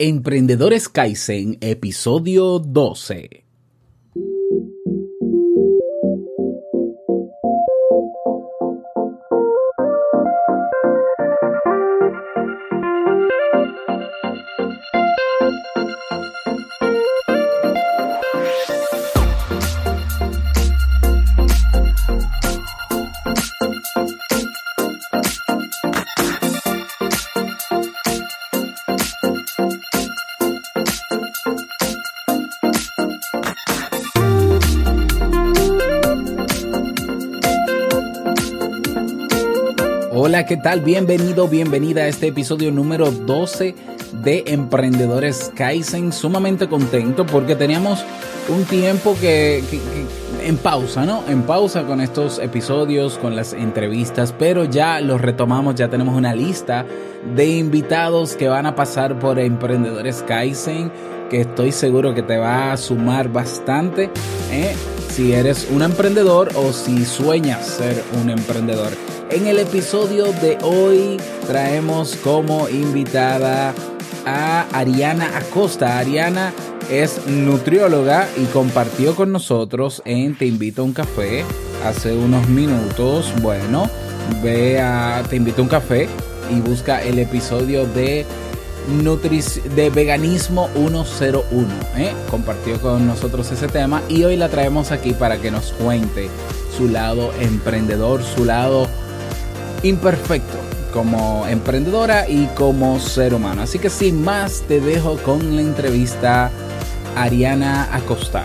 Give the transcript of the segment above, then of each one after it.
Emprendedores Kaizen, episodio 12. ¿Qué tal? Bienvenido, bienvenida a este episodio número 12 de Emprendedores Kaizen. Sumamente contento porque teníamos un tiempo que, en pausa, ¿no? En pausa con estos episodios, con las entrevistas, pero ya los retomamos, ya tenemos una lista de invitados que van a pasar por Emprendedores Kaizen, que estoy seguro que te va a sumar bastante. ¿eh? Si eres un emprendedor o si sueñas ser un emprendedor. En el episodio de hoy traemos como invitada a Ariana Acosta. Ariana es nutrióloga y compartió con nosotros en Te invito a un café hace unos minutos. Bueno, ve a Te invito a un café y busca el episodio de de veganismo 101. ¿eh? Compartió con nosotros ese tema y hoy la traemos aquí para que nos cuente su lado emprendedor, su lado imperfecto como emprendedora y como ser humano. Así que sin más, te dejo con la entrevista Ariana Acosta.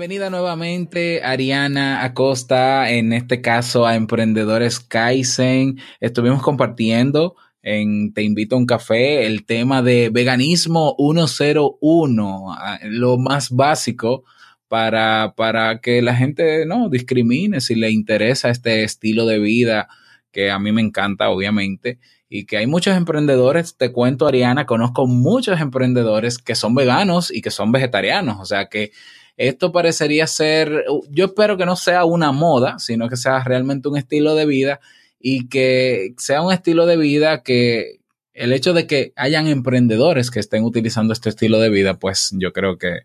Bienvenida nuevamente Ariana Acosta, en este caso a Emprendedores Kaizen. Estuvimos compartiendo en Te invito a un café el tema de veganismo 101, lo más básico para, para que la gente no discrimine si le interesa este estilo de vida que a mí me encanta, obviamente, y que hay muchos emprendedores, te cuento Ariana, conozco muchos emprendedores que son veganos y que son vegetarianos, o sea que esto parecería ser, yo espero que no sea una moda, sino que sea realmente un estilo de vida y que sea un estilo de vida que el hecho de que hayan emprendedores que estén utilizando este estilo de vida, pues yo creo que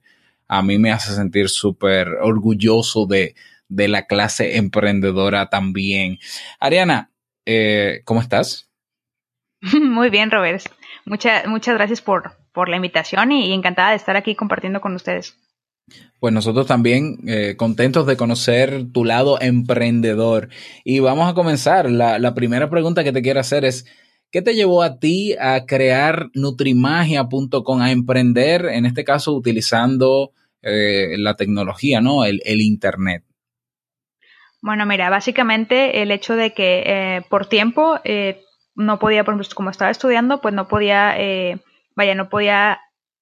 a mí me hace sentir súper orgulloso de, la clase emprendedora también. Ariana, eh, ¿cómo estás? Muy bien, Robert. muchas gracias por, por la invitación y encantada de estar aquí compartiendo con ustedes. Pues nosotros también eh, contentos de conocer tu lado emprendedor. Y vamos a comenzar. La, primera pregunta que te quiero hacer es, ¿qué te llevó a ti a crear nutrimagia.com, a emprender, en este caso utilizando eh, la tecnología, ¿no? El, Internet. Bueno, mira, básicamente el hecho de que eh, por tiempo no podía, por ejemplo, como estaba estudiando, pues no podía, vaya, no podía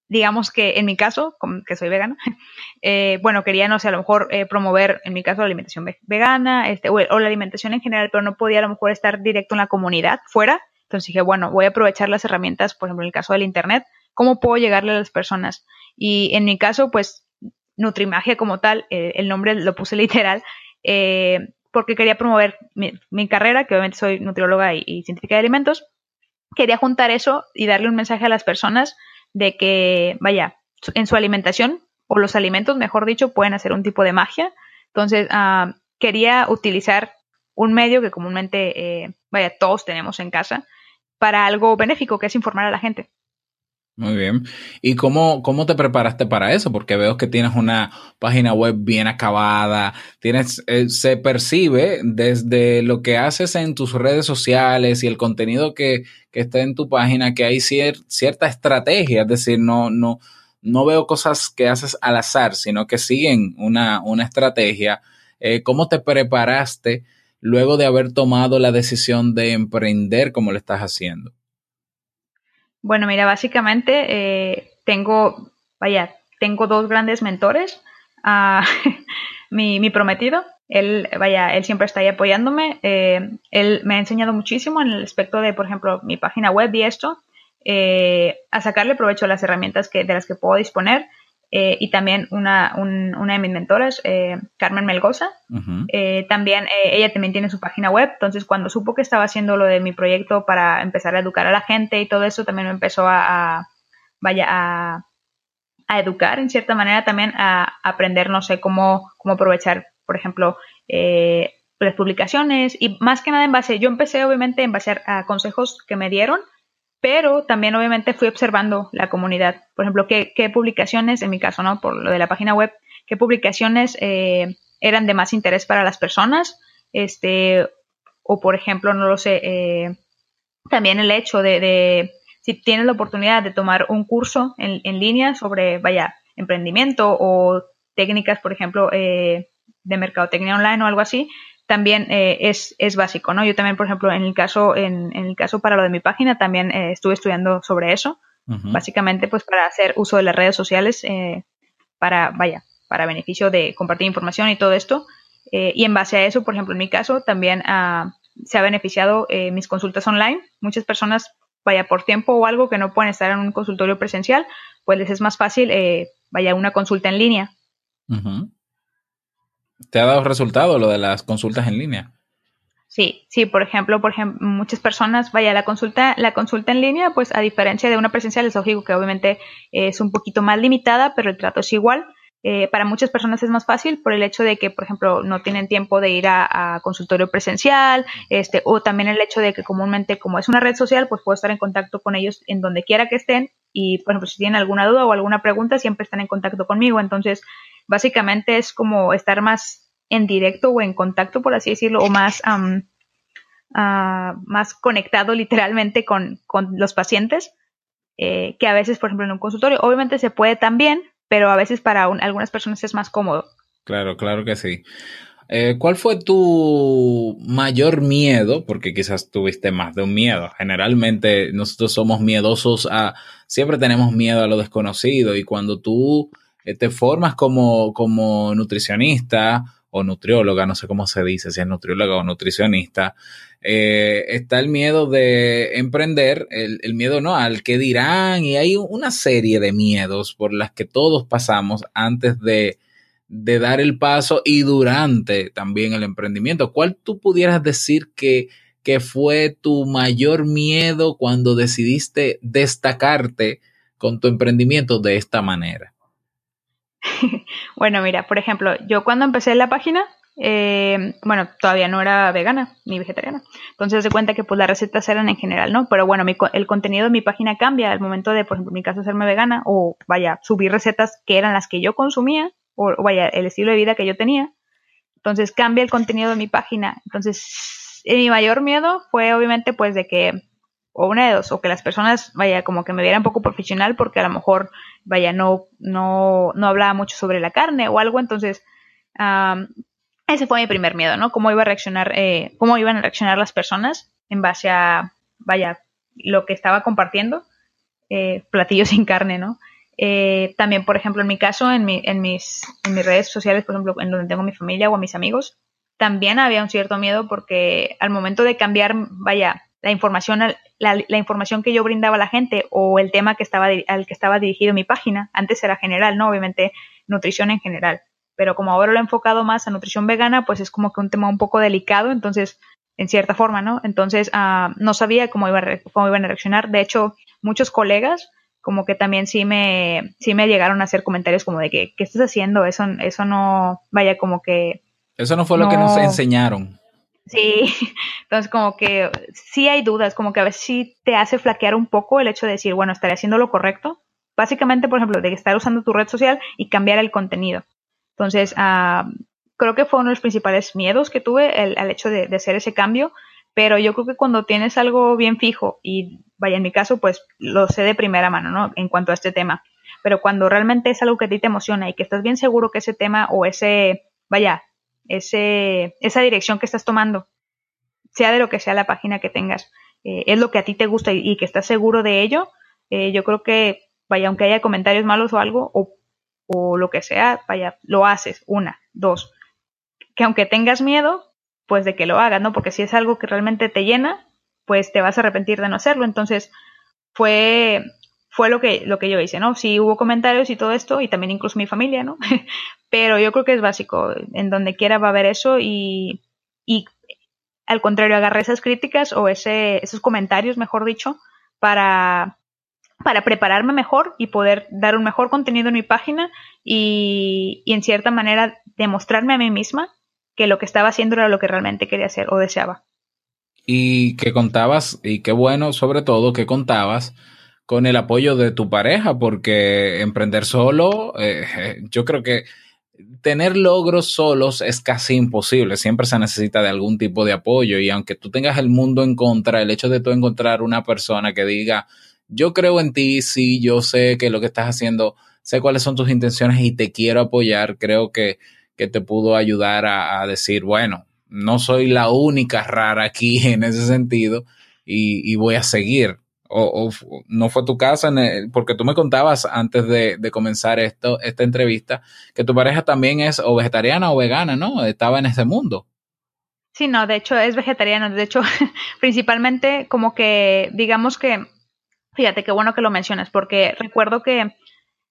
digamos que en mi caso, que soy vegana, eh, bueno, quería, no sé, a lo mejor eh, promover, en mi caso, la alimentación vegana, este, o, la alimentación en general, pero no podía a lo mejor estar directo en la comunidad, fuera. Entonces dije, bueno, voy a aprovechar las herramientas, por ejemplo, en el caso del Internet, ¿cómo puedo llegarle a las personas? Y en mi caso, pues, Nutrimagia como tal, eh, el nombre lo puse literal, porque quería promover mi, carrera, que obviamente soy nutrióloga y científica de alimentos. Quería juntar eso y darle un mensaje a las personas de que, vaya, en su alimentación, o los alimentos, mejor dicho, pueden hacer un tipo de magia. Entonces, ah, quería utilizar un medio que comúnmente, eh, vaya, todos tenemos en casa, para algo benéfico, que es informar a la gente. Muy bien. ¿Y cómo, cómo te preparaste para eso? Porque veo que tienes una página web bien acabada, tienes, eh, se percibe desde lo que haces en tus redes sociales y el contenido que, que está en tu página que hay cierta estrategia, es decir, no, no, no veo cosas que haces al azar, sino que siguen una, una estrategia. Eh, ¿Cómo te preparaste luego de haber tomado la decisión de emprender como lo estás haciendo? Bueno, mira, básicamente eh, tengo, vaya, tengo dos grandes mentores. Ah, mi, prometido, él, vaya, él siempre está ahí apoyándome. Eh, él me ha enseñado muchísimo en el aspecto de, por ejemplo, mi página web y esto. eh, a sacarle provecho a las herramientas que, de las que puedo disponer. Eh, y también una, una de mis mentoras, eh, Carmen Melgoza, también ella también tiene su página web, entonces cuando supo que estaba haciendo lo de mi proyecto para empezar a educar a la gente y todo eso, también me empezó a, vaya, a, a, educar en cierta manera también, a, aprender, no sé, cómo, cómo aprovechar, por ejemplo, las publicaciones. Y más que nada en base, yo empecé obviamente en base a consejos que me dieron pero también obviamente fui observando la comunidad. Por ejemplo, qué, publicaciones, en mi caso, ¿no? Por lo de la página web, qué publicaciones eh, eran de más interés para las personas, este, o por ejemplo, no lo sé, eh, también el hecho de, si tienes la oportunidad de tomar un curso en, línea sobre, vaya, emprendimiento o técnicas, por ejemplo, eh, de mercadotecnia online o algo así, también eh, es, es, básico, ¿no? Yo también, por ejemplo, en el caso, en, el caso para lo de mi página, también eh, estuve estudiando sobre eso, básicamente pues para hacer uso de las redes sociales eh, para, vaya, para beneficio de compartir información y todo esto. y en base a eso, por ejemplo, en mi caso, también ah, se ha beneficiado mis consultas online. Muchas personas, vaya, por tiempo o algo que no pueden estar en un consultorio presencial, pues les es más fácil, vaya, una consulta en línea. ¿Te ha dado resultado lo de las consultas en línea? Sí, sí, por ejemplo, por ejemplo, muchas personas, vaya, la consulta, la consulta en línea, pues a diferencia de una presencial, es lógico que obviamente es un poquito más limitada, pero el trato es igual. Eh, para muchas personas es más fácil por el hecho de que, por ejemplo, no tienen tiempo de ir a, consultorio presencial, este, o también el hecho de que comúnmente, como es una red social, pues puedo estar en contacto con ellos en donde quiera que estén y, por ejemplo, si tienen alguna duda o alguna pregunta, siempre están en contacto conmigo. Entonces, básicamente es como estar más en directo o en contacto, por así decirlo, o más, ah, más conectado literalmente con, los pacientes, eh, que a veces, por ejemplo, en un consultorio, obviamente se puede también, pero a veces para algunas personas es más cómodo. Claro, claro que sí. Eh, ¿Cuál fue tu mayor miedo? Porque quizás tuviste más de un miedo. Generalmente nosotros somos miedosos a, siempre tenemos miedo a lo desconocido y cuando tú te formas como, como nutricionista o nutrióloga, no sé cómo se dice, si es nutrióloga o nutricionista, eh, está el miedo de emprender, el, miedo no al que dirán, y hay una serie de miedos por las que todos pasamos antes de, de dar el paso y durante también el emprendimiento. ¿Cuál tú pudieras decir que, que fue tu mayor miedo cuando decidiste destacarte con tu emprendimiento de esta manera? bueno, mira, por ejemplo, yo cuando empecé la página, eh, bueno, todavía no era vegana ni vegetariana. Entonces se cuenta que pues las recetas eran en general, ¿no? Pero bueno, el contenido de mi página cambia al momento de, por ejemplo, en mi caso, hacerme vegana o vaya, subir recetas que eran las que yo consumía o, vaya, el estilo de vida que yo tenía. Entonces cambia el contenido de mi página. Entonces, mi mayor miedo fue obviamente pues de que o una de dos, o que las personas, vaya, como que me vieran poco profesional porque a lo mejor, vaya, no, no, no hablaba mucho sobre la carne o algo, entonces, ese fue mi primer miedo, ¿no? Cómo iba a reaccionar, eh, cómo iban a reaccionar las personas en base a, vaya, lo que estaba compartiendo, eh, platillos sin carne, ¿no? Eh, también, por ejemplo, en mi caso, en, mi, en, mis, en mis redes sociales, por ejemplo, en donde tengo mi familia o a mis amigos, también había un cierto miedo porque al momento de cambiar, vaya, la información, la, información que yo brindaba a la gente o el tema que estaba, al que estaba dirigido mi página. Antes era general, ¿no? Obviamente nutrición en general. Pero como ahora lo he enfocado más a nutrición vegana, pues es como que un tema un poco delicado, entonces, en cierta forma, ¿no? Entonces, ah, no sabía cómo, iba cómo iban a reaccionar. De hecho, muchos colegas como que también sí me, sí me llegaron a hacer comentarios como de que, ¿qué estás haciendo? Eso, eso no, vaya, como que... Eso no fue lo que nos enseñaron. Sí, entonces como que sí hay dudas, como que a veces sí te hace flaquear un poco el hecho de decir, bueno, estaré haciendo lo correcto. Básicamente, por ejemplo, de estar usando tu red social y cambiar el contenido. Entonces, ah, creo que fue uno de los principales miedos que tuve el, hecho de, hacer ese cambio, pero yo creo que cuando tienes algo bien fijo, y vaya, en mi caso, pues lo sé de primera mano, ¿no? En cuanto a este tema, pero cuando realmente es algo que a ti te emociona y que estás bien seguro que ese tema o ese, vaya, ese, esa dirección que estás tomando, sea de lo que sea la página que tengas, eh, es lo que a ti te gusta y, que estás seguro de ello, eh, yo creo que, vaya, aunque haya comentarios malos o algo, o, lo que sea, vaya, lo haces, una, dos, que aunque tengas miedo, pues de que lo hagas, ¿no? Porque si es algo que realmente te llena, pues te vas a arrepentir de no hacerlo. Entonces, fue, fue lo que, lo que yo hice, ¿no? Sí hubo comentarios y todo esto, y también incluso mi familia, ¿no? Pero yo creo que es básico, en donde quiera va a haber eso y, y al contrario, agarré esas críticas o ese, esos comentarios, mejor dicho, para, para prepararme mejor y poder dar un mejor contenido en mi página y, y en cierta manera demostrarme a mí misma que lo que estaba haciendo era lo que realmente quería hacer o deseaba. Y que contabas, y qué bueno sobre todo que contabas con el apoyo de tu pareja, porque emprender solo, eh, yo creo que tener logros solos es casi imposible, siempre se necesita de algún tipo de apoyo y aunque tú tengas el mundo en contra, el hecho de tú encontrar una persona que diga, yo creo en ti, sí, yo sé que lo que estás haciendo, sé cuáles son tus intenciones y te quiero apoyar, creo que, que te pudo ayudar a, decir, bueno, no soy la única rara aquí en ese sentido y, y voy a seguir. O, no fue tu casa, porque tú me contabas antes de, comenzar esto, esta entrevista, que tu pareja también es o vegetariana o vegana, ¿no? Estaba en ese mundo. Sí, no, de hecho es vegetariano. De hecho, principalmente como que, digamos que, fíjate qué bueno que lo mencionas, porque recuerdo que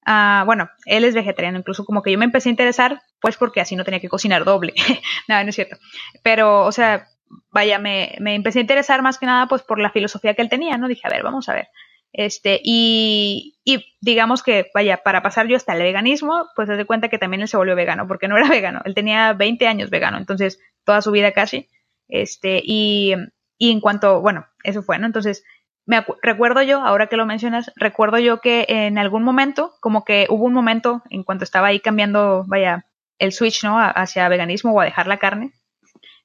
Uh, bueno, él es vegetariano, incluso como que yo me empecé a interesar, pues porque así no tenía que cocinar doble. nada, no es cierto. Pero, o sea, vaya, me, me, empecé a interesar más que nada pues por la filosofía que él tenía, ¿no? Dije, a ver, vamos a ver. Este, y, y digamos que, vaya, para pasar yo hasta el veganismo, pues se de cuenta que también él se volvió vegano, porque no era vegano, él tenía 20 años vegano, entonces toda su vida casi. Este, y, y en cuanto, bueno, eso fue, ¿no? Entonces, me recuerdo yo, ahora que lo mencionas, recuerdo yo que en algún momento, como que hubo un momento en cuanto estaba ahí cambiando, vaya, el switch, ¿no? Hacia veganismo o a dejar la carne,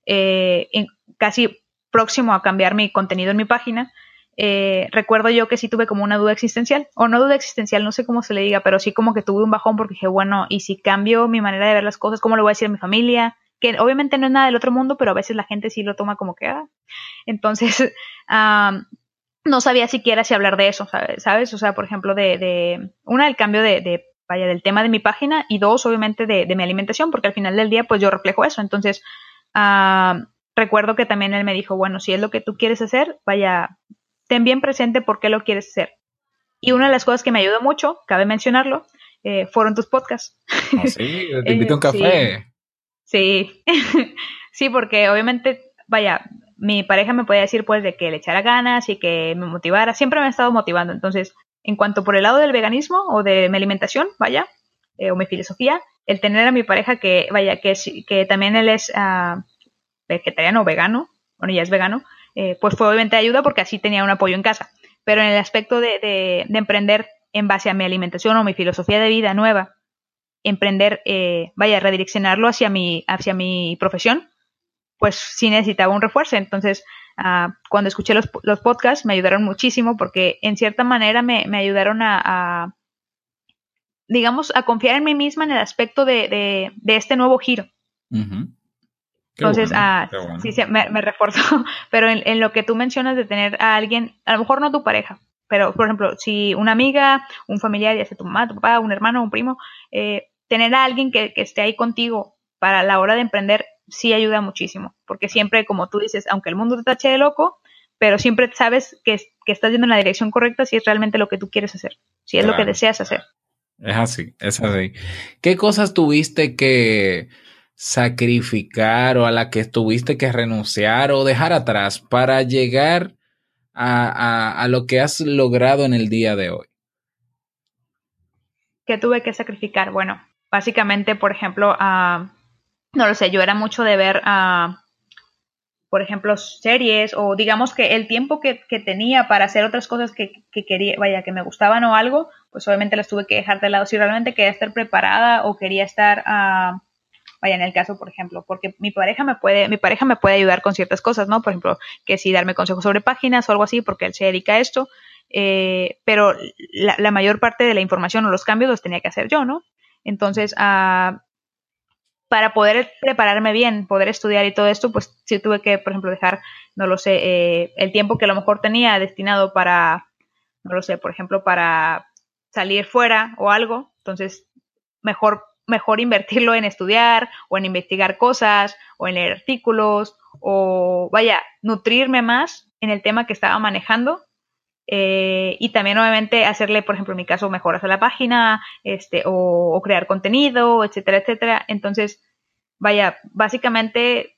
eh, casi próximo a cambiar mi contenido en mi página, eh, recuerdo yo que sí tuve como una duda existencial, o no duda existencial, no sé cómo se le diga, pero sí como que tuve un bajón porque dije, bueno, ¿y si cambio mi manera de ver las cosas, cómo lo voy a decir a mi familia? Que obviamente no es nada del otro mundo, pero a veces la gente sí lo toma como que, ah. Entonces, um, no sabía siquiera si hablar de eso, ¿sabes? O sea, por ejemplo, de, de una, el cambio de, vaya, del tema de mi página y dos, obviamente, de, de, mi alimentación, porque al final del día, pues yo reflejo eso. Entonces, uh, recuerdo que también él me dijo, bueno, si es lo que tú quieres hacer, vaya, ten bien presente por qué lo quieres hacer. Y una de las cosas que me ayudó mucho, cabe mencionarlo, eh, fueron tus podcasts. ¿Ah, sí? Te invito a un café. Sí, sí. sí, porque obviamente, vaya, mi pareja me podía decir pues de que le echara ganas y que me motivara, siempre me ha estado motivando. Entonces, en cuanto por el lado del veganismo o de mi alimentación, vaya, eh, o mi filosofía, el tener a mi pareja que, vaya, que, que también él es uh, vegetariano o vegano, bueno, ya es vegano, eh, pues fue obviamente ayuda porque así tenía un apoyo en casa. Pero en el aspecto de, de, de emprender en base a mi alimentación o mi filosofía de vida nueva, emprender, eh, vaya, redireccionarlo hacia mi, hacia mi profesión, pues sí necesitaba un refuerzo. Entonces, uh, cuando escuché los, los, podcasts me ayudaron muchísimo porque en cierta manera me, me ayudaron a, a, digamos, a confiar en mí misma en el aspecto de, de, de este nuevo giro. Entonces, bueno, ah, bueno. sí, sí, me, me reforzó. Pero en, en, lo que tú mencionas de tener a alguien, a lo mejor no tu pareja, pero por ejemplo, si una amiga, un familiar, ya sea tu mamá, tu papá, un hermano, un primo, eh, tener a alguien que, que esté ahí contigo para la hora de emprender sí ayuda muchísimo, porque siempre, como tú dices, aunque el mundo te tache de loco, pero siempre sabes que, que, estás yendo en la dirección correcta si es realmente lo que tú quieres hacer, si es claro. lo que deseas hacer. Es así, es así. ¿Qué cosas tuviste que sacrificar o a la que tuviste que renunciar o dejar atrás para llegar a, a, a lo que has logrado en el día de hoy? ¿Qué tuve que sacrificar? Bueno, básicamente, por ejemplo, uh, no lo sé, yo era mucho de ver, uh, por ejemplo, series o digamos que el tiempo que, tenía para hacer otras cosas que, que, quería, vaya, que me gustaban o algo, pues obviamente las tuve que dejar de lado. Si realmente quería estar preparada o quería estar, uh, vaya, en el caso, por ejemplo, porque mi pareja me puede, mi pareja me puede ayudar con ciertas cosas, ¿no? Por ejemplo, que si darme consejos sobre páginas o algo así, porque él se dedica a esto, eh, pero la, mayor parte de la información o los cambios los tenía que hacer yo, ¿no? Entonces, uh, para poder prepararme bien, poder estudiar y todo esto, pues sí tuve que, por ejemplo, dejar, no lo sé, eh, el tiempo que a lo mejor tenía destinado para, no lo sé, por ejemplo, para salir fuera o algo, entonces mejor, mejor invertirlo en estudiar o en investigar cosas o en leer artículos o vaya, nutrirme más en el tema que estaba manejando Eh, y también obviamente hacerle, por ejemplo, en mi caso, mejoras a la página, este, o, crear contenido, etcétera, etcétera. Entonces, vaya, básicamente,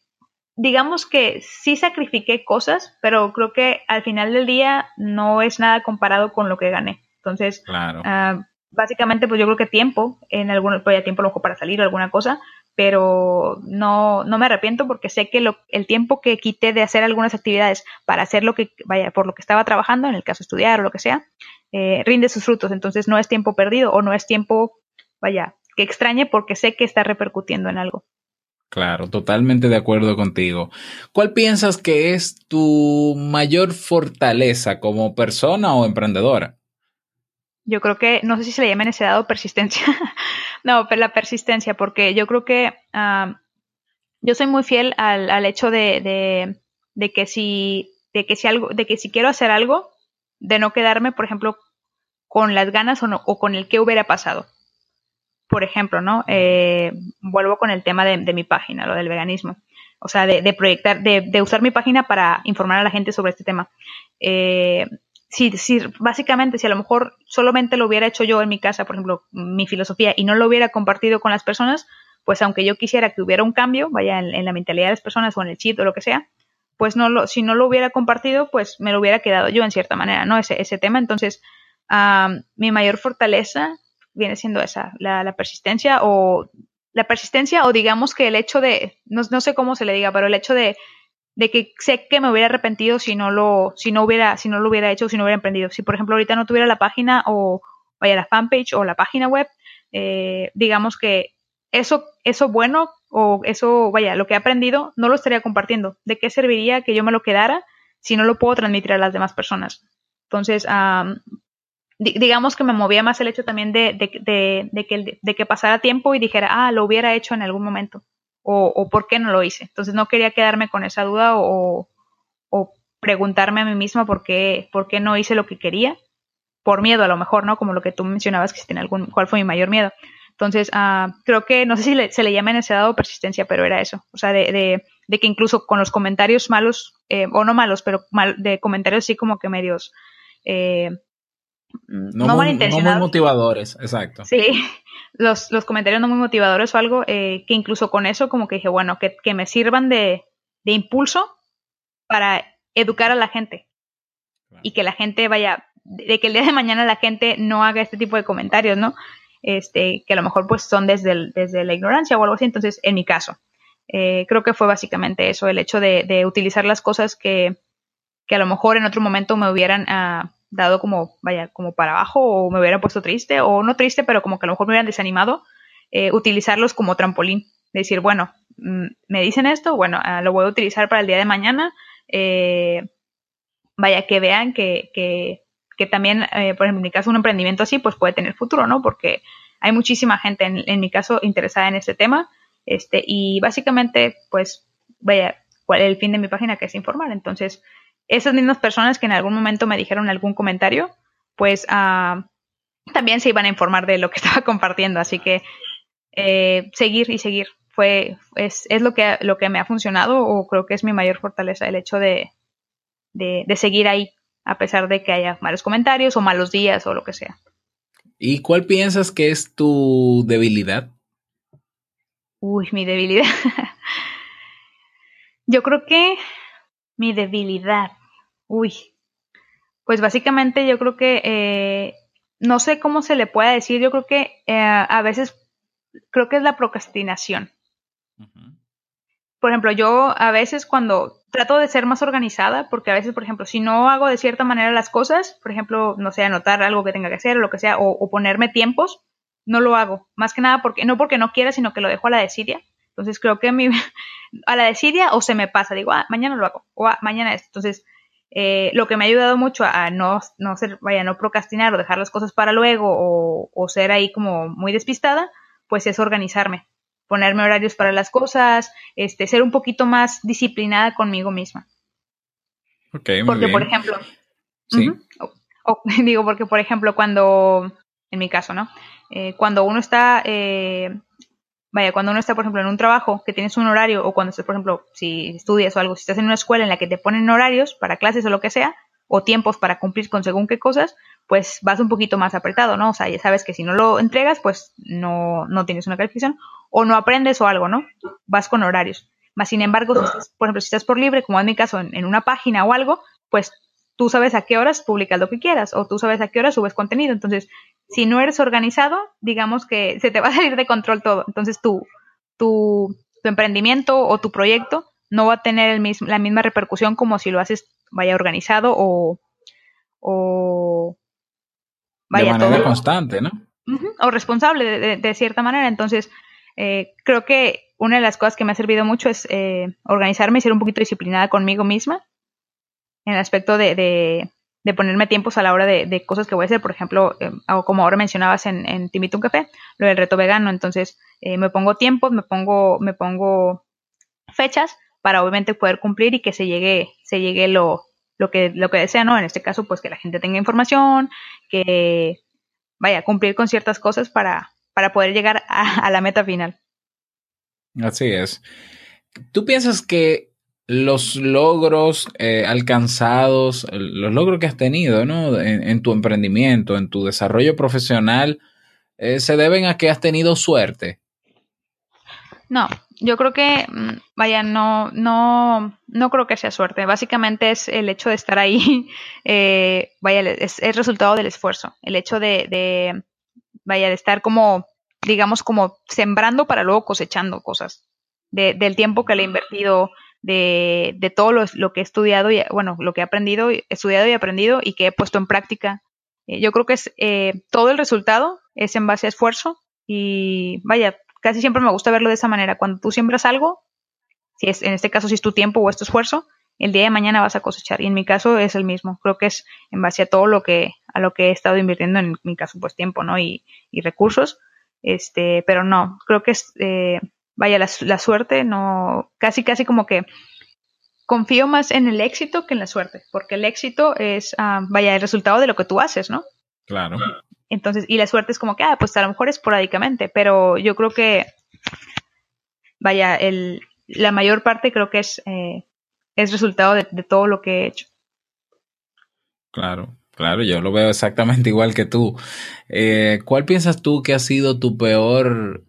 digamos que sí sacrifiqué cosas, pero creo que al final del día no es nada comparado con lo que gané. Entonces, claro. Ah, básicamente, pues yo creo que tiempo, en algún, pues ya tiempo lo para salir o alguna cosa, pero no, no me arrepiento porque sé que lo, el tiempo que quité de hacer algunas actividades para hacer lo que, vaya, por lo que estaba trabajando, en el caso estudiar o lo que sea, eh, rinde sus frutos. Entonces no es tiempo perdido o no es tiempo, vaya, que extrañe porque sé que está repercutiendo en algo. Claro, totalmente de acuerdo contigo. ¿Cuál piensas que es tu mayor fortaleza como persona o emprendedora? Yo creo que, no sé si se le llama en ese dado persistencia. no, pero la persistencia, porque yo creo que yo soy muy fiel al, al hecho de, de, que si, de que si algo, de que si quiero hacer algo, de no quedarme, por ejemplo, con las ganas o, no, o con el que hubiera pasado. Por ejemplo, ¿no? Eh, vuelvo con el tema de, de, mi página, lo del veganismo. O sea, de, de proyectar, de, de, usar mi página para informar a la gente sobre este tema. Eh, si, si básicamente si a lo mejor solamente lo hubiera hecho yo en mi casa, por ejemplo, mi filosofía, y no lo hubiera compartido con las personas, pues aunque yo quisiera que hubiera un cambio, vaya en, la mentalidad de las personas o en el chip o lo que sea, pues no lo, si no lo hubiera compartido, pues me lo hubiera quedado yo en cierta manera, ¿no? Ese, ese tema. Entonces, mi mayor fortaleza viene siendo esa, la, la, persistencia o la persistencia o digamos que el hecho de, no, no sé cómo se le diga, pero el hecho de de que sé que me hubiera arrepentido si no lo, si no hubiera, si no lo hubiera hecho, si no hubiera emprendido. Si por ejemplo ahorita no tuviera la página o vaya la fanpage o la página web, eh, digamos que eso, eso bueno o eso, vaya, lo que he aprendido, no lo estaría compartiendo. ¿De qué serviría que yo me lo quedara si no lo puedo transmitir a las demás personas? Entonces, digamos que me movía más el hecho también de, de, de, que, de que pasara tiempo y dijera, ah, lo hubiera hecho en algún momento o, por qué no lo hice. Entonces no quería quedarme con esa duda o, preguntarme a mí misma por qué, por qué no hice lo que quería, por miedo a lo mejor, ¿no? Como lo que tú mencionabas, que si tiene algún, cuál fue mi mayor miedo. Entonces, uh, creo que, no sé si se le llama en ese dado persistencia, pero era eso. O sea, de, de, que incluso con los comentarios malos, eh, o no malos, pero mal, de comentarios así como que medios eh, no, no, muy, no, muy, motivadores, exacto. Sí, los, los comentarios no muy motivadores o algo, eh, que incluso con eso como que dije, bueno, que, que me sirvan de, de, impulso para educar a la gente. Y que la gente vaya, de que el día de mañana la gente no haga este tipo de comentarios, ¿no? Este, que a lo mejor pues son desde, desde la ignorancia o algo así. Entonces, en mi caso, eh, creo que fue básicamente eso, el hecho de, de utilizar las cosas que, que, a lo mejor en otro momento me hubieran... Uh, dado como, vaya, como para abajo o me hubiera puesto triste o no triste, pero como que a lo mejor me hubieran desanimado, eh, utilizarlos como trampolín. Decir, bueno, mm, me dicen esto, bueno, ah, lo voy a utilizar para el día de mañana. Eh, vaya, que vean que, que, que también, eh, por ejemplo, en mi caso, un emprendimiento así, pues puede tener futuro, ¿no? Porque hay muchísima gente, en, en mi caso, interesada en este tema. Este, y básicamente, pues, vaya, cuál el fin de mi página, que es informar. Entonces, esas mismas personas que en algún momento me dijeron algún comentario, pues uh, también se iban a informar de lo que estaba compartiendo. Así que eh, seguir y seguir fue es, es, lo que lo que me ha funcionado o creo que es mi mayor fortaleza el hecho de, de, de seguir ahí a pesar de que haya malos comentarios o malos días o lo que sea. ¿Y cuál piensas que es tu debilidad? Uy, mi debilidad. Yo creo que mi debilidad. Uy, pues básicamente yo creo que eh, no sé cómo se le puede decir, yo creo que eh, a veces creo que es la procrastinación. Por ejemplo, yo a veces cuando trato de ser más organizada, porque a veces, por ejemplo, si no hago de cierta manera las cosas, por ejemplo, no sé, anotar algo que tenga que hacer o lo que sea, o, ponerme tiempos, no lo hago. Más que nada porque, no porque no quiera, sino que lo dejo a la desidia. Entonces creo que mi, a la desidia o se me pasa, digo, ah, mañana lo hago, o ah, mañana esto. Entonces, eh, lo que me ha ayudado mucho a no, no ser, vaya, no procrastinar o dejar las cosas para luego o, o ser ahí como muy despistada, pues es organizarme, ponerme horarios para las cosas, este, ser un poquito más disciplinada conmigo misma. Okay, muy porque, bien. por ejemplo, Sí. o- o- digo, porque, por ejemplo, cuando, en mi caso, ¿no? Eh, cuando uno está, eh, vaya, cuando uno está, por ejemplo, en un trabajo que tienes un horario, o cuando estás, por ejemplo, si estudias o algo, si estás en una escuela en la que te ponen horarios para clases o lo que sea, o tiempos para cumplir con según qué cosas, pues vas un poquito más apretado, ¿no? O sea, ya sabes que si no lo entregas, pues no, no tienes una calificación o no aprendes o algo, ¿no? Vas con horarios. Más sin embargo, si estás, por ejemplo, si estás por libre, como en mi caso, en, una página o algo, pues tú sabes a qué horas publicas lo que quieras o tú sabes a qué horas subes contenido. Entonces, si no eres organizado, digamos que se te va a salir de control todo. Entonces, tu, tu, tu emprendimiento o tu proyecto no va a tener el mismo, la misma repercusión como si lo haces, vaya organizado o, o vaya, de manera constante, ¿no? o responsable de, cierta manera. Entonces, eh, creo que una de las cosas que me ha servido mucho es eh, organizarme y ser un poquito disciplinada conmigo misma en el aspecto de, de, ponerme tiempos a la hora de, cosas que voy a hacer. Por ejemplo, eh, como ahora mencionabas en, en un Café, lo del reto vegano. Entonces, me pongo tiempos, me pongo, me pongo fechas para obviamente poder cumplir y que se llegue, se llegue lo, lo que, lo que desea, ¿no? En este caso, pues que la gente tenga información, que vaya a cumplir con ciertas cosas para poder llegar a, la meta final. Así es. ¿Tú piensas que los logros eh, alcanzados, los logros que has tenido ¿no? en, tu emprendimiento, en tu desarrollo profesional, eh, se deben a que has tenido suerte? No, yo creo que, mm, vaya, no, no, no creo que sea suerte. Básicamente es el hecho de estar ahí, eh, vaya, es, resultado del esfuerzo. El hecho de, de, vaya, de estar como, digamos, como sembrando para luego cosechando cosas. De, del tiempo que le he invertido, de, de todo lo, que he estudiado, y, bueno, lo que he aprendido, estudiado y aprendido y que he puesto en práctica. Eh, yo creo que es eh, todo el resultado es en base a esfuerzo y vaya, casi siempre me gusta verlo de esa manera. Cuando tú siembras algo, si es, en este caso si es tu tiempo o es tu esfuerzo, el día de mañana vas a cosechar. Y en mi caso es el mismo. Creo que es en base a todo lo que, a lo que he estado invirtiendo, en mi caso, pues tiempo, ¿no? Y, y recursos. Este, pero no, creo que es, eh, vaya, la, la, suerte, no, casi, casi como que confío más en el éxito que en la suerte, porque el éxito es, ah, vaya, el resultado de lo que tú haces, ¿no? Claro. Entonces, y la suerte es como que, ah, pues a lo mejor esporádicamente, pero yo creo que, vaya, el, la mayor parte creo que es, eh, es resultado de, todo lo que he hecho. Claro, claro, yo lo veo exactamente igual que tú. Eh, ¿Cuál piensas tú que ha sido tu peor,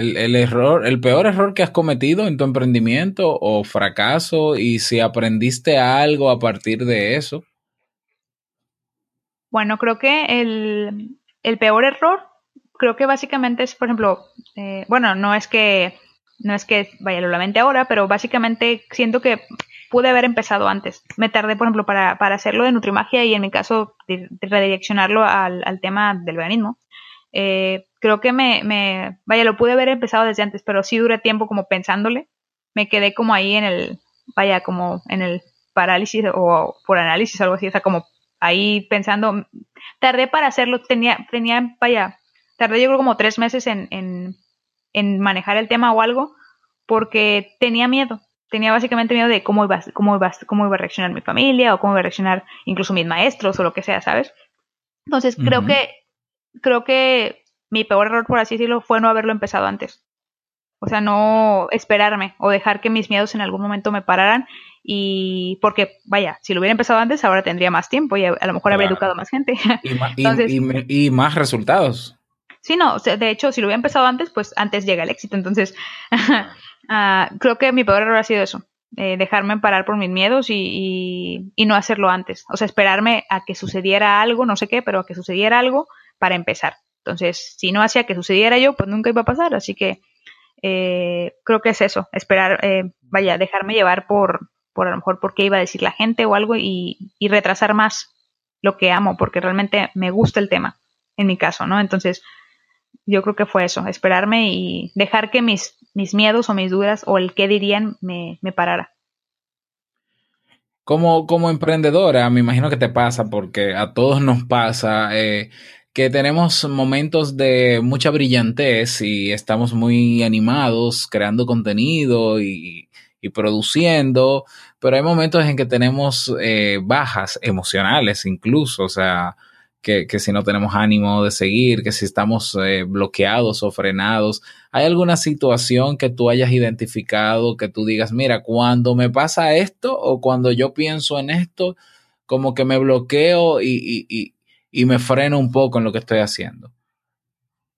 el, el, error, el peor error que has cometido en tu emprendimiento o fracaso? Y si aprendiste algo a partir de eso. Bueno, creo que el, el peor error, creo que básicamente es, por ejemplo, eh, bueno, no es que, no es que vaya, lo lamente ahora, pero básicamente siento que pude haber empezado antes. Me tardé, por ejemplo, para, para hacerlo de Nutrimagia y en mi caso redireccionarlo al, al, tema del veganismo. Eh, creo que me, me, vaya, lo pude haber empezado desde antes, pero sí duré tiempo como pensándole. Me quedé como ahí en el, vaya, como en el parálisis o por análisis o algo así, o sea, como ahí pensando, tardé para hacerlo, tenía, tenía, vaya, tardé yo creo como tres meses en, en, en manejar el tema o algo, porque tenía miedo, tenía básicamente miedo de cómo iba, cómo iba, cómo iba a reaccionar mi familia o cómo iba a reaccionar incluso mis maestros o lo que sea, ¿sabes? Entonces creo que, creo que mi peor error, por así decirlo, fue no haberlo empezado antes. O sea, no esperarme o dejar que mis miedos en algún momento me pararan y porque, vaya, si lo hubiera empezado antes, ahora tendría más tiempo y a, lo mejor habría educado más gente. Y, más resultados. Sí, no, de hecho, si lo hubiera empezado antes, pues antes llega el éxito. Entonces, ah, creo que mi peor error ha sido eso, eh, dejarme parar por mis miedos y, y, no hacerlo antes. O sea, esperarme a que sucediera algo, no sé qué, pero a que sucediera algo para empezar. Entonces, si no hacía que sucediera yo, pues nunca iba a pasar. Así que eh, creo que es eso, esperar, eh, vaya, dejarme llevar por, por a lo mejor por qué iba a decir la gente o algo y, retrasar más lo que amo, porque realmente me gusta el tema, en mi caso, ¿no? Entonces, yo creo que fue eso, esperarme y dejar que mis, mis miedos o mis dudas o el qué dirían me, me parara. Como, como emprendedora, me imagino que te pasa, porque a todos nos pasa, eh, que tenemos momentos de mucha brillantez y estamos muy animados creando contenido y, y produciendo, pero hay momentos en que tenemos eh, bajas emocionales incluso, o sea, que, que, si no tenemos ánimo de seguir, que si estamos eh, bloqueados o frenados. ¿Hay alguna situación que tú hayas identificado que tú digas, mira, cuando me pasa esto o cuando yo pienso en esto, como que me bloqueo y, me freno un poco en lo que estoy haciendo.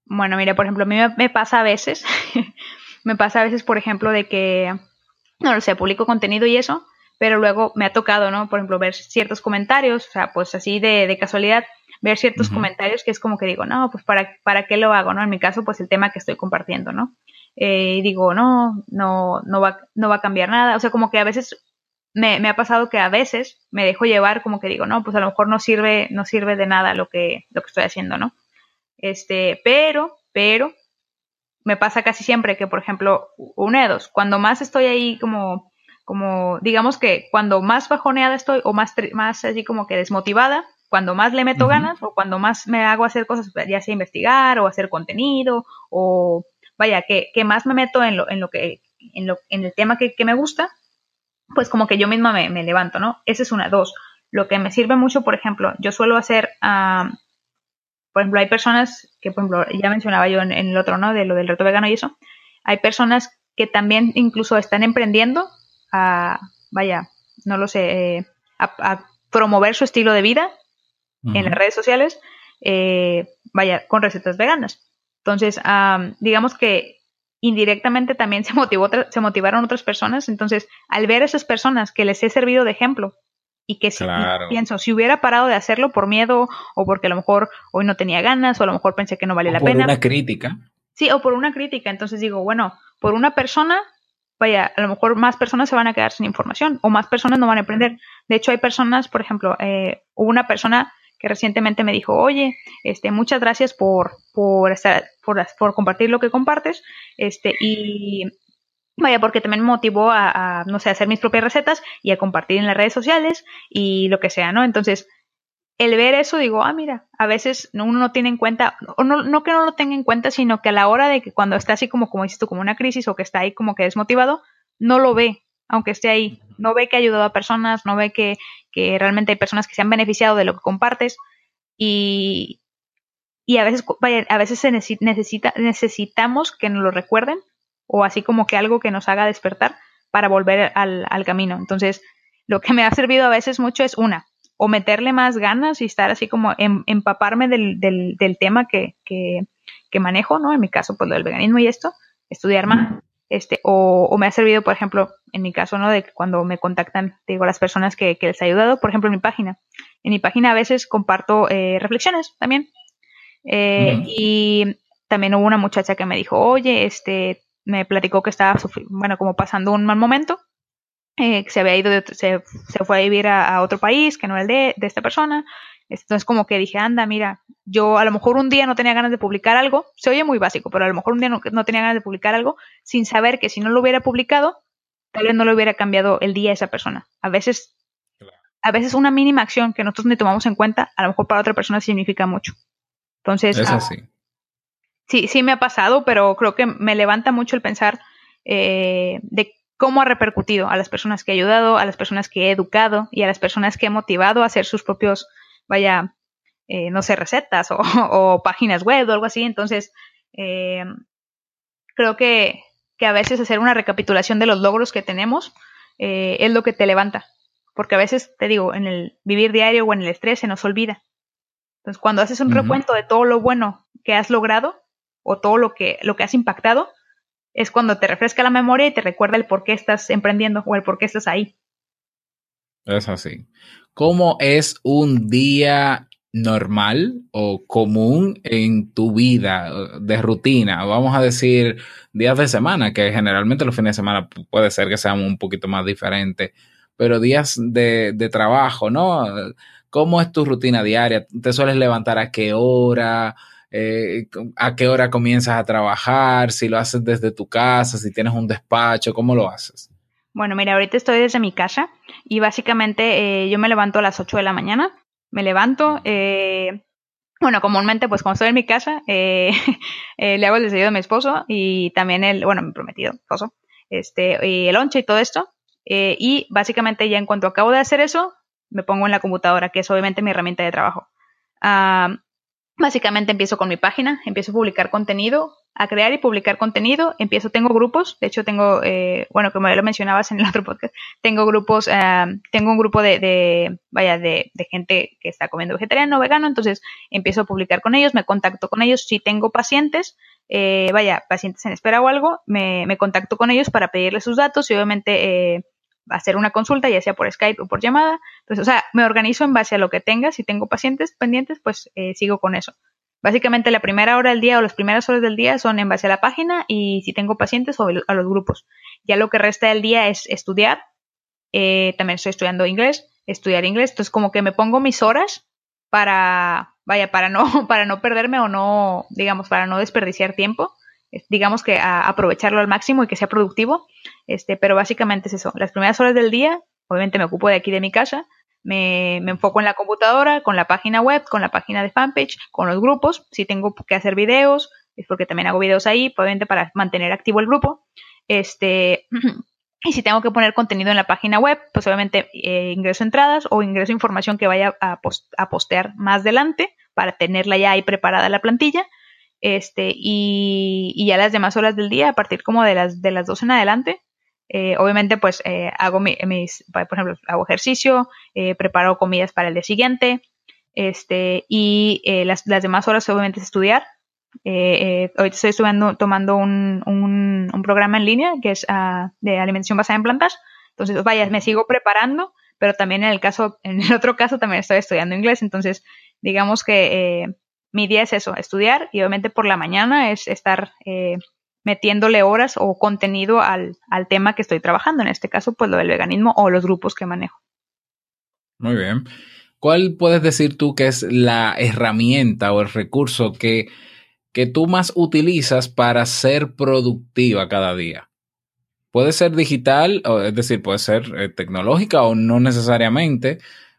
Bueno, mira, por ejemplo, a mí me, pasa a veces, me pasa a veces, por ejemplo, de que, no lo sé, publico contenido y eso, pero luego me ha tocado, ¿no? Por ejemplo, ver ciertos comentarios, o sea, pues así de, casualidad, ver ciertos comentarios que es como que digo, no, pues ¿para, ¿para qué lo hago, no? En mi caso, pues el tema que estoy compartiendo, ¿no? Eh, y digo, no, no, no va, no va a cambiar nada. O sea, como que a veces me, me, ha pasado que a veces me dejo llevar como que digo, no, pues a lo mejor no sirve, no sirve de nada lo que, lo que estoy haciendo, ¿no? Este, pero, pero, me pasa casi siempre que, por ejemplo, una de dos, cuando más estoy ahí como, como, digamos que cuando más bajoneada estoy o más, más así como que desmotivada, cuando más le meto ganas o cuando más me hago hacer cosas, ya sea investigar o hacer contenido o vaya, que, que más me meto en lo, en lo que, en, lo, en el tema que, que me gusta, pues como que yo misma me, me, levanto, ¿no? Esa es una. Dos, lo que me sirve mucho, por ejemplo, yo suelo hacer, por ejemplo, hay personas que, por ejemplo, ya mencionaba yo en, el otro, ¿no? De lo del reto vegano y eso, hay personas que también incluso están emprendiendo a, vaya, no lo sé, eh, a, promover su estilo de vida en las redes sociales, eh, vaya, con recetas veganas. Entonces, digamos que indirectamente también se, motivó, se motivaron otras personas. Entonces, al ver a esas personas que les he servido de ejemplo y que si, pienso, si hubiera parado de hacerlo por miedo o porque a lo mejor hoy no tenía ganas o a lo mejor pensé que no vale la pena. Por una crítica. Sí, o por una crítica. Entonces digo, bueno, por una persona, vaya, a lo mejor más personas se van a quedar sin información o más personas no van a aprender. De hecho, hay personas, por ejemplo, eh, hubo una persona que recientemente me dijo, oye, este, muchas gracias por, por, estar, por, por compartir lo que compartes, este, y vaya, porque también me motivó a, no sé, a hacer mis propias recetas y a compartir en las redes sociales y lo que sea, ¿no? Entonces, el ver eso, digo, ah, mira, a veces uno no tiene en cuenta, o no, no que no lo tenga en cuenta, sino que a la hora de que cuando está así como, como dices tú, como una crisis o que está ahí como que desmotivado, no lo ve, aunque esté ahí. No ve que ha ayudado a personas, no ve que, realmente hay personas que se han beneficiado de lo que compartes y, a veces, a veces se necesita, necesitamos que nos lo recuerden o así como que algo que nos haga despertar para volver al, camino. Entonces, lo que me ha servido a veces mucho es una, o meterle más ganas y estar así como em, empaparme del, del, del tema que, que, que, manejo, ¿no? En mi caso, pues lo del veganismo y esto, estudiar más. Este, o, o, me ha servido, por ejemplo, en mi caso, ¿no? De cuando me contactan, digo, las personas que, que les ha ayudado, por ejemplo, en mi página. En mi página a veces comparto eh, reflexiones también. Eh, y también hubo una muchacha que me dijo, oye, este, me platicó que estaba, bueno, como pasando un mal momento, eh, que se había ido, se, se, fue a vivir a, otro país, que no era el de, de esta persona. Entonces como que dije, anda, mira, yo a lo mejor un día no tenía ganas de publicar algo, se oye muy básico, pero a lo mejor un día no, tenía ganas de publicar algo sin saber que si no lo hubiera publicado, tal vez no le hubiera cambiado el día a esa persona. A veces, a veces una mínima acción que nosotros ni tomamos en cuenta, a lo mejor para otra persona significa mucho. Entonces, es así. sí, sí me ha pasado, pero creo que me levanta mucho el pensar eh, de cómo ha repercutido a las personas que he ayudado, a las personas que he educado y a las personas que he motivado a hacer sus propios, vaya, eh, no sé, recetas o, páginas web o algo así. Entonces, eh, creo que, que, a veces hacer una recapitulación de los logros que tenemos eh, es lo que te levanta. Porque a veces, te digo, en el vivir diario o en el estrés se nos olvida. Entonces, cuando haces un recuento de todo lo bueno que has logrado o todo lo que, lo que has impactado, es cuando te refresca la memoria y te recuerda el por qué estás emprendiendo o el por qué estás ahí. Es así. ¿Cómo es un día normal o común en tu vida de rutina, vamos a decir días de semana, que generalmente los fines de semana puede ser que sean un poquito más diferentes, pero días de, de trabajo, ¿no? ¿Cómo es tu rutina diaria? ¿Te sueles levantar a qué hora? Eh, ¿A qué hora comienzas a trabajar? Si lo haces desde tu casa, si tienes un despacho, ¿cómo lo haces? Bueno, mira, ahorita estoy desde mi casa y básicamente eh, yo me levanto a las 8 de la mañana me levanto, eh, bueno, comúnmente, pues como estoy en mi casa, eh, eh, le hago el desayuno a mi esposo y también el, bueno, mi prometido esposo, este, y el lonche y todo esto. y básicamente ya en cuanto acabo de hacer eso, me pongo en la computadora, que es obviamente mi herramienta de trabajo. Ah, básicamente empiezo con mi página, empiezo a publicar contenido a crear y publicar contenido. Empiezo, tengo grupos, de hecho tengo, eh, bueno, como ya lo mencionabas en el otro podcast, tengo grupos, eh, tengo un grupo de, de vaya, de, de, gente que está comiendo vegetariano, vegano, entonces empiezo a publicar con ellos, me contacto con ellos. Si tengo pacientes, eh, vaya, pacientes en espera o algo, me, me, contacto con ellos para pedirles sus datos y obviamente eh, hacer una consulta, ya sea por Skype o por llamada. Entonces, o sea, me organizo en base a lo que tenga. Si tengo pacientes pendientes, pues eh, sigo con eso. Básicamente la primera hora del día o las primeras horas del día son en base a la página y si tengo pacientes o a los grupos. Ya lo que resta del día es estudiar. Eh, también estoy estudiando inglés, estudiar inglés. Entonces como que me pongo mis horas para, vaya, para no, para no perderme o no, digamos, para no desperdiciar tiempo. Digamos que a aprovecharlo al máximo y que sea productivo. Este, pero básicamente es eso. Las primeras horas del día, obviamente me ocupo de aquí de mi casa me, me, enfoco en la computadora, con la página web, con la página de fanpage, con los grupos. Si tengo que hacer videos, es porque también hago videos ahí, probablemente para mantener activo el grupo. Este, y si tengo que poner contenido en la página web, pues obviamente eh, ingreso entradas o ingreso información que vaya a, post, a postear más adelante para tenerla ya ahí preparada la plantilla. Este, y, y ya las demás horas del día, a partir como de las, de las 12 en adelante, eh, obviamente, pues eh, hago mis, por ejemplo, hago ejercicio, eh, preparo comidas para el día siguiente, este, y las, demás horas obviamente es estudiar. ahorita estoy estudiando, tomando un, un, programa en línea que es uh, de alimentación basada en plantas. Entonces, vaya, me sigo preparando, pero también en el caso, en el otro caso también estoy estudiando inglés. Entonces, digamos que mi día es eso, estudiar y obviamente por la mañana es estar metiéndole horas o contenido al, al, tema que estoy trabajando, en este caso, pues lo del veganismo o los grupos que manejo. Muy bien. ¿Cuál puedes decir tú que es la herramienta o el recurso que, que tú más utilizas para ser productiva cada día? Puede ser digital, o, es decir, puede ser eh, tecnológica o no necesariamente,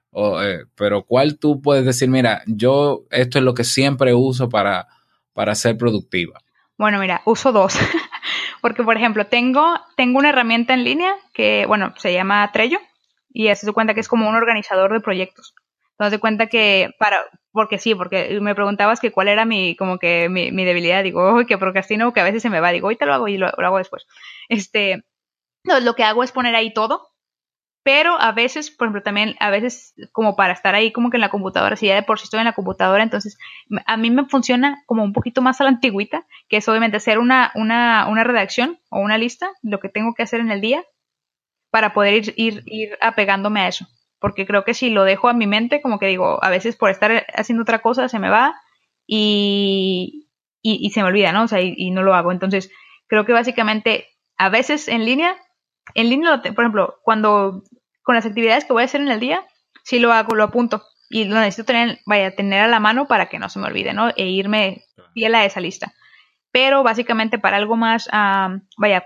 o, eh, pero ¿cuál tú puedes decir, mira, yo esto es lo que siempre uso para, para ser productiva? Bueno, mira, uso dos. Porque, por ejemplo, tengo, tengo una herramienta en línea que, bueno, se llama Trello y se cuenta que es como un organizador de proyectos. Entonces, cuenta que para, porque sí, porque me preguntabas que cuál era mi, como que mi, mi debilidad. Digo, oh, que procrastino, que a veces se me va. Digo, ahorita lo hago y lo, lo hago después. Este, no, lo que hago es poner ahí todo pero a veces, por ejemplo, también a veces como para estar ahí como que en la computadora, si ya de por sí estoy en la computadora, entonces a mí me funciona como un poquito más a la antigüita, que es obviamente hacer una, una, una redacción o una lista, lo que tengo que hacer en el día, para poder ir, ir, ir apegándome a eso. Porque creo que si lo dejo a mi mente, como que digo, a veces por estar haciendo otra cosa se me va y, y, se me olvida, ¿no? O sea, y, y no lo hago. Entonces, creo que básicamente a veces en línea en línea, por ejemplo, cuando con las actividades que voy a hacer en el día, sí lo hago, lo apunto y lo necesito tener, vaya, tener a la mano para que no se me olvide, ¿no? E irme fiel a esa lista. Pero básicamente para algo más, vaya,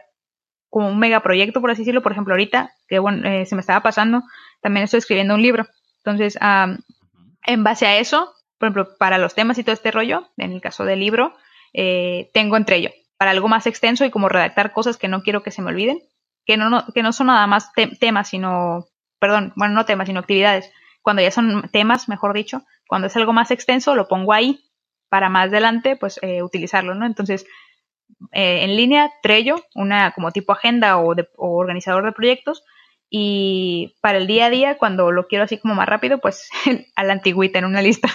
como un megaproyecto, por así decirlo, por ejemplo, ahorita, que bueno, eh, se me estaba pasando, también estoy escribiendo un libro. Entonces, en base a eso, por ejemplo, para los temas y todo este rollo, en el caso del libro, eh, tengo entre ello, para algo más extenso y como redactar cosas que no quiero que se me olviden, que no, que no son nada más temas, sino, perdón, bueno, no temas, sino actividades. Cuando ya son temas, mejor dicho, cuando es algo más extenso, lo pongo ahí para más adelante, pues, eh, utilizarlo, ¿no? Entonces, eh, en línea, Trello, una como tipo agenda o, de, o organizador de proyectos, y para el día a día, cuando lo quiero así como más rápido, pues a la antigüita en una lista.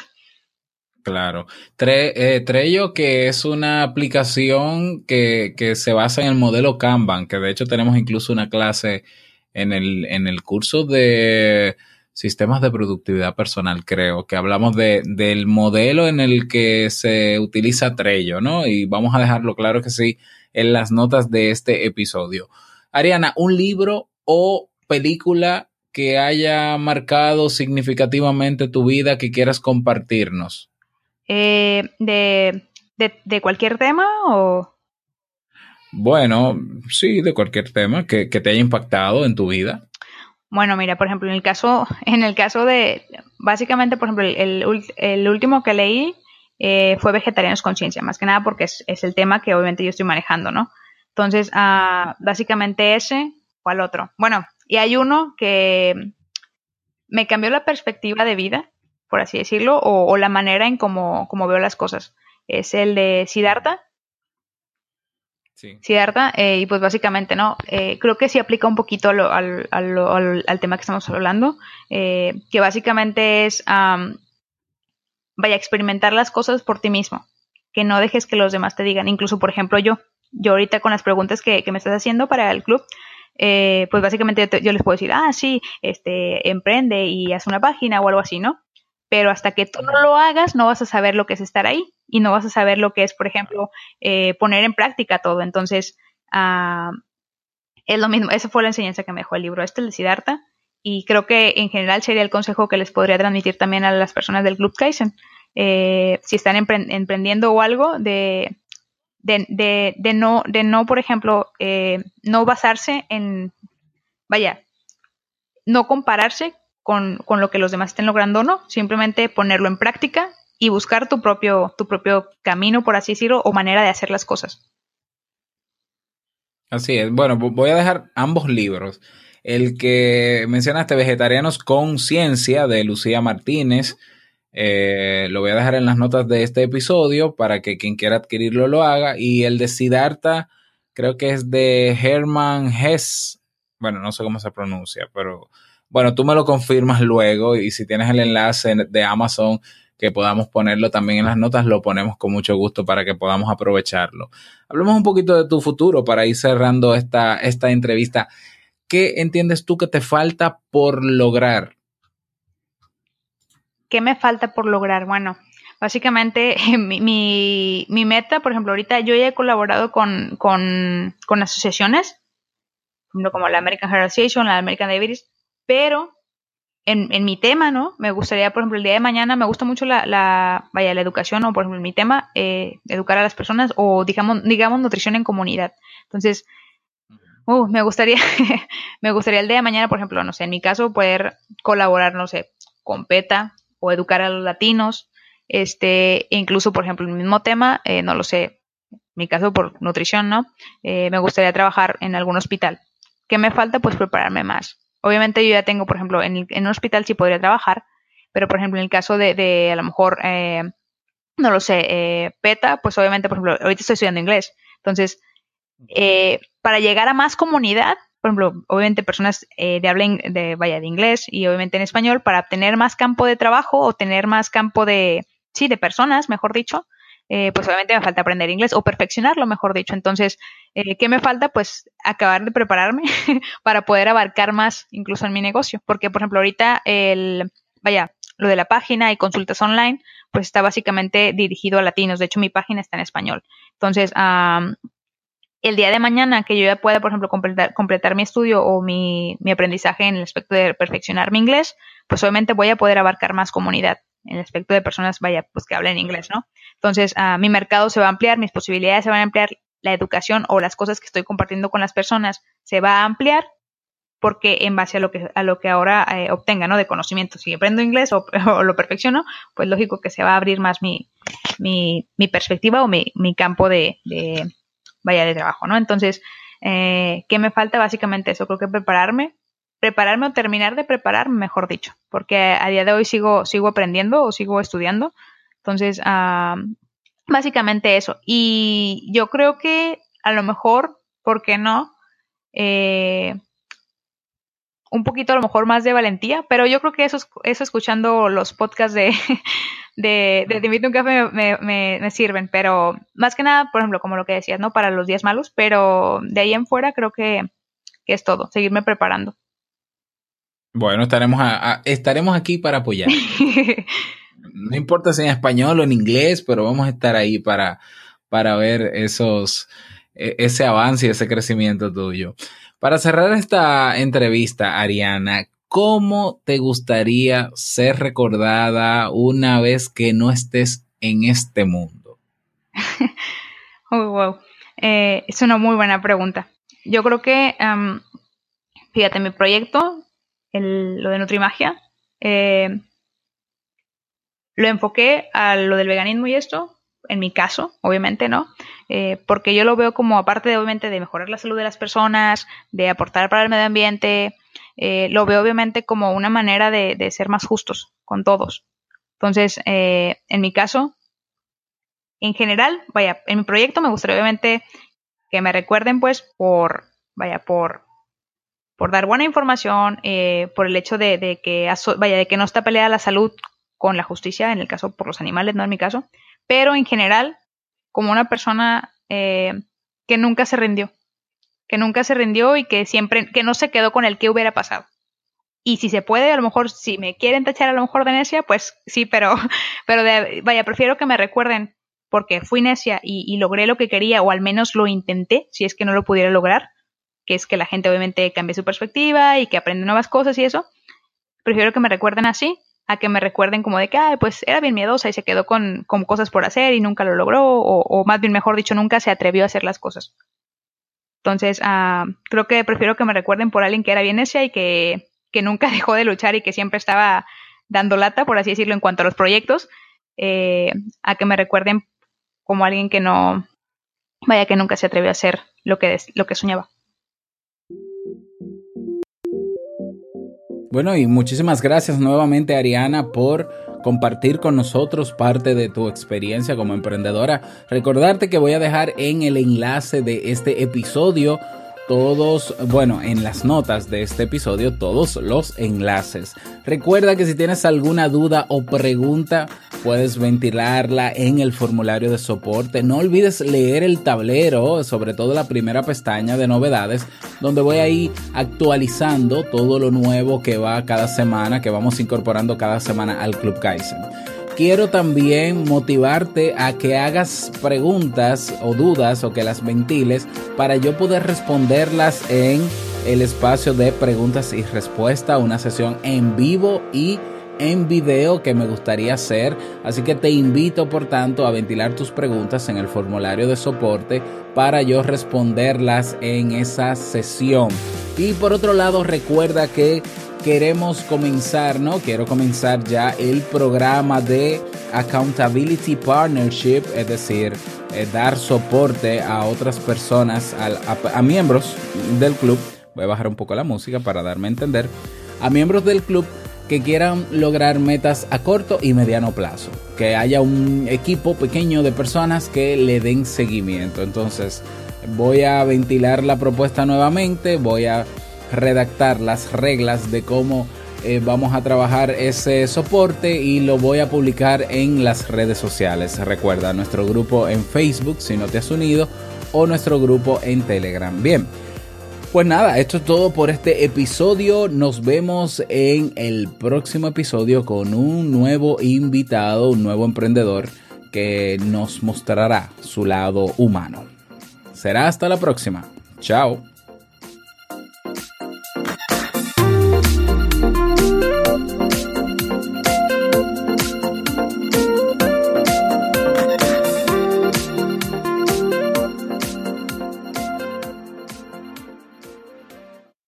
Claro. Tre, eh, Trello, que es una aplicación que, que, se basa en el modelo Kanban, que de hecho tenemos incluso una clase en el, en el curso de sistemas de productividad personal, creo, que hablamos de, del modelo en el que se utiliza Trello, ¿no? Y vamos a dejarlo claro que sí en las notas de este episodio. Ariana, un libro o película que haya marcado significativamente tu vida que quieras compartirnos. Eh, de, de, cualquier tema o...? Bueno, sí, de cualquier tema que, te haya impactado en tu vida. Bueno, mira, por ejemplo, en el caso, en el caso de, básicamente, por ejemplo, el, el último que leí eh, fue Vegetarianos Conciencia, más que nada porque es, es, el tema que obviamente yo estoy manejando, ¿no? Entonces, ah, básicamente ese, ¿cuál otro? Bueno, y hay uno que me cambió la perspectiva de vida, por así decirlo, o, la manera en cómo, veo las cosas. Es el de Siddhartha. Sí. ¿Cierta? Eh, y pues básicamente, ¿no? Eh, creo que sí aplica un poquito al, al, al, tema que estamos hablando, eh, que básicamente es, vaya, a experimentar las cosas por ti mismo, que no dejes que los demás te digan, incluso, por ejemplo, yo, yo ahorita con las preguntas que, que me estás haciendo para el club, eh, pues básicamente yo, les puedo decir, ah, sí, este, emprende y haz una página o algo así, ¿no? Pero hasta que tú no lo hagas, no vas a saber lo que es estar ahí y no vas a saber lo que es, por ejemplo, eh, poner en práctica todo. Entonces, ah, es lo mismo, esa fue la enseñanza que me dejó el libro este, el de Siddhartha, y creo que en general sería el consejo que les podría transmitir también a las personas del Club Kaizen. Eh, si están emprendiendo o algo, de de, de, de, no, de no, por ejemplo, eh, no basarse en, vaya, no compararse con, con, lo que los demás estén logrando no, simplemente ponerlo en práctica y buscar tu propio, tu propio camino, por así decirlo, o manera de hacer las cosas. Así es. Bueno, voy a dejar ambos libros. El que mencionaste, Vegetarianos con Ciencia, de Lucía Martínez, eh, lo voy a dejar en las notas de este episodio para que quien quiera adquirirlo lo haga. Y el de Siddhartha, creo que es de Herman Hess. Bueno, no sé cómo se pronuncia, pero bueno, tú me lo confirmas luego. Y si tienes el enlace de Amazon que podamos ponerlo también en las notas, lo ponemos con mucho gusto para que podamos aprovecharlo. Hablemos un poquito de tu futuro para ir cerrando esta, esta entrevista. ¿Qué entiendes tú que te falta por lograr ¿Qué me falta por lograr? Bueno, básicamente mi, mi, meta, por ejemplo, ahorita yo ya he colaborado con, con, con asociaciones, como la American Association, la American Diabetes, pero en, en, mi tema, ¿no? Me gustaría, por ejemplo, el día de mañana me gusta mucho la, la vaya, la educación, o por ejemplo, mi tema, eh, educar a las personas, o digamos, digamos, nutrición en comunidad. Entonces, uh, me gustaría, me gustaría el día de mañana, por ejemplo, no sé, en mi caso, poder colaborar, no sé, con PETA, o educar a los latinos. Este, incluso, por ejemplo, el mismo tema, eh, no lo sé, mi caso por nutrición, ¿no? Eh, me gustaría trabajar en algún hospital. ¿Qué me falta? Pues prepararme más. Obviamente yo ya tengo, por ejemplo, en, un hospital sí podría trabajar, pero por ejemplo en el caso de, de a lo mejor, eh, no lo sé, PETA, pues obviamente, por ejemplo, ahorita estoy estudiando inglés. Entonces, para llegar a más comunidad, por ejemplo, obviamente personas eh, de habla de, vaya, de inglés y obviamente en español para tener más campo de trabajo o tener más campo de, sí, de personas, mejor dicho, eh, pues obviamente me falta aprender inglés o perfeccionarlo, mejor dicho. Entonces, eh, ¿qué me falta? Pues acabar de prepararme para poder abarcar más incluso en mi negocio. Porque, por ejemplo, ahorita el, vaya, lo de la página y consultas online, pues está básicamente dirigido a latinos. De hecho, mi página está en español. Entonces, el día de mañana que yo ya pueda, por ejemplo, completar, completar mi estudio o mi, mi, aprendizaje en el aspecto de perfeccionar mi inglés, pues obviamente voy a poder abarcar más comunidad en el aspecto de personas, vaya, pues que hablen inglés, ¿no? Entonces, uh, mi mercado se va a ampliar, mis posibilidades se van a ampliar, la educación o las cosas que estoy compartiendo con las personas se va a ampliar porque en base a lo que, a lo que ahora eh, obtenga, ¿no? De conocimiento, si aprendo inglés o, lo perfecciono, pues lógico que se va a abrir más mi, mi, mi perspectiva o mi, mi campo de, de vaya de trabajo, ¿no? Entonces, eh, ¿qué me falta? Básicamente eso, creo que prepararme, prepararme o terminar de prepararme, mejor dicho, porque a día de hoy sigo, sigo aprendiendo o sigo estudiando. Entonces, ah, básicamente eso. Y yo creo que a lo mejor, ¿por qué no? Eh, un poquito a lo mejor más de valentía, pero yo creo que eso, eso escuchando los podcasts de, de, de Te invito un café me, me, me, sirven, pero más que nada, por ejemplo, como lo que decías, ¿no? Para los días malos, pero de ahí en fuera creo que, que es todo, seguirme preparando. Bueno, estaremos, a, estaremos aquí para apoyar. no importa si en español o en inglés, pero vamos a estar ahí para, para ver esos, e, ese avance y ese crecimiento tuyo. Para cerrar esta entrevista, Ariana, ¿Cómo te gustaría ser recordada una vez que no estés en este mundo? oh, wow. Eh, es una muy buena pregunta. Yo creo que, fíjate, mi proyecto, lo de Nutrimagia, eh, lo enfoqué a lo del veganismo y esto, en mi caso, obviamente, ¿no? Eh, porque yo lo veo como, aparte de, obviamente, de mejorar la salud de las personas, de aportar para el medio ambiente, eh, lo veo obviamente como una manera de, ser más justos con todos. Entonces, eh, en mi caso, en general, vaya, en mi proyecto me gustaría obviamente que me recuerden pues por, vaya, por, por dar buena información, eh, por el hecho de, que, vaya, de que no está peleada la salud con la justicia, en el caso por los animales, no en mi caso, pero en general, como una persona eh, que nunca se rindió, que nunca se rindió y que siempre, que no se quedó con el que hubiera pasado. Y si se puede, a lo mejor, si me quieren tachar a lo mejor de necia, pues sí, pero, pero vaya, prefiero que me recuerden porque fui necia y, logré lo que quería, o al menos lo intenté, si es que no lo pudiera lograr, que es que la gente obviamente cambie su perspectiva y que aprende nuevas cosas y eso. Prefiero que me recuerden así, a que me recuerden como de que, ay, pues era bien miedosa y se quedó con, cosas por hacer y nunca lo logró, o, más bien mejor dicho, nunca se atrevió a hacer las cosas. Entonces, ah, creo que prefiero que me recuerden por alguien que era bien necia y que, que nunca dejó de luchar y que siempre estaba dando lata, por así decirlo, en cuanto a los proyectos, eh, a que me recuerden como alguien que no, vaya, que nunca se atrevió a hacer lo que, lo que soñaba. Bueno, y muchísimas gracias nuevamente Ariana por compartir con nosotros parte de tu experiencia como emprendedora. Recordarte que voy a dejar en el enlace de este episodio todos, bueno, en las notas de este episodio, todos los enlaces. Recuerda que si tienes alguna duda o pregunta, puedes ventilarla en el formulario de soporte. No olvides leer el tablero, sobre todo la primera pestaña de novedades, donde voy a ir actualizando todo lo nuevo que va cada semana, que vamos incorporando cada semana al Club Kaizen quiero también motivarte a que hagas preguntas o dudas o que las ventiles para yo poder responderlas en el espacio de preguntas y respuestas, una sesión en vivo y en video que me gustaría hacer. Así que te invito, por tanto, a ventilar tus preguntas en el formulario de soporte para yo responderlas en esa sesión. Y por otro lado, recuerda que queremos comenzar, ¿no? Quiero comenzar ya el programa de Accountability Partnership, es decir, eh, dar soporte a otras personas, a, miembros del club. Voy a bajar un poco la música para darme a entender. A miembros del club que quieran lograr metas a corto y mediano plazo. Que haya un equipo pequeño de personas que le den seguimiento. Entonces, voy a ventilar la propuesta nuevamente. Voy a redactar las reglas de cómo eh, vamos a trabajar ese soporte y lo voy a publicar en las redes sociales. Recuerda nuestro grupo en Facebook si no te has unido o nuestro grupo en Telegram. Bien. Pues nada, esto es todo por este episodio. Nos vemos en el próximo episodio con un nuevo invitado, un nuevo emprendedor que nos mostrará su lado humano. Será hasta la próxima. Chao.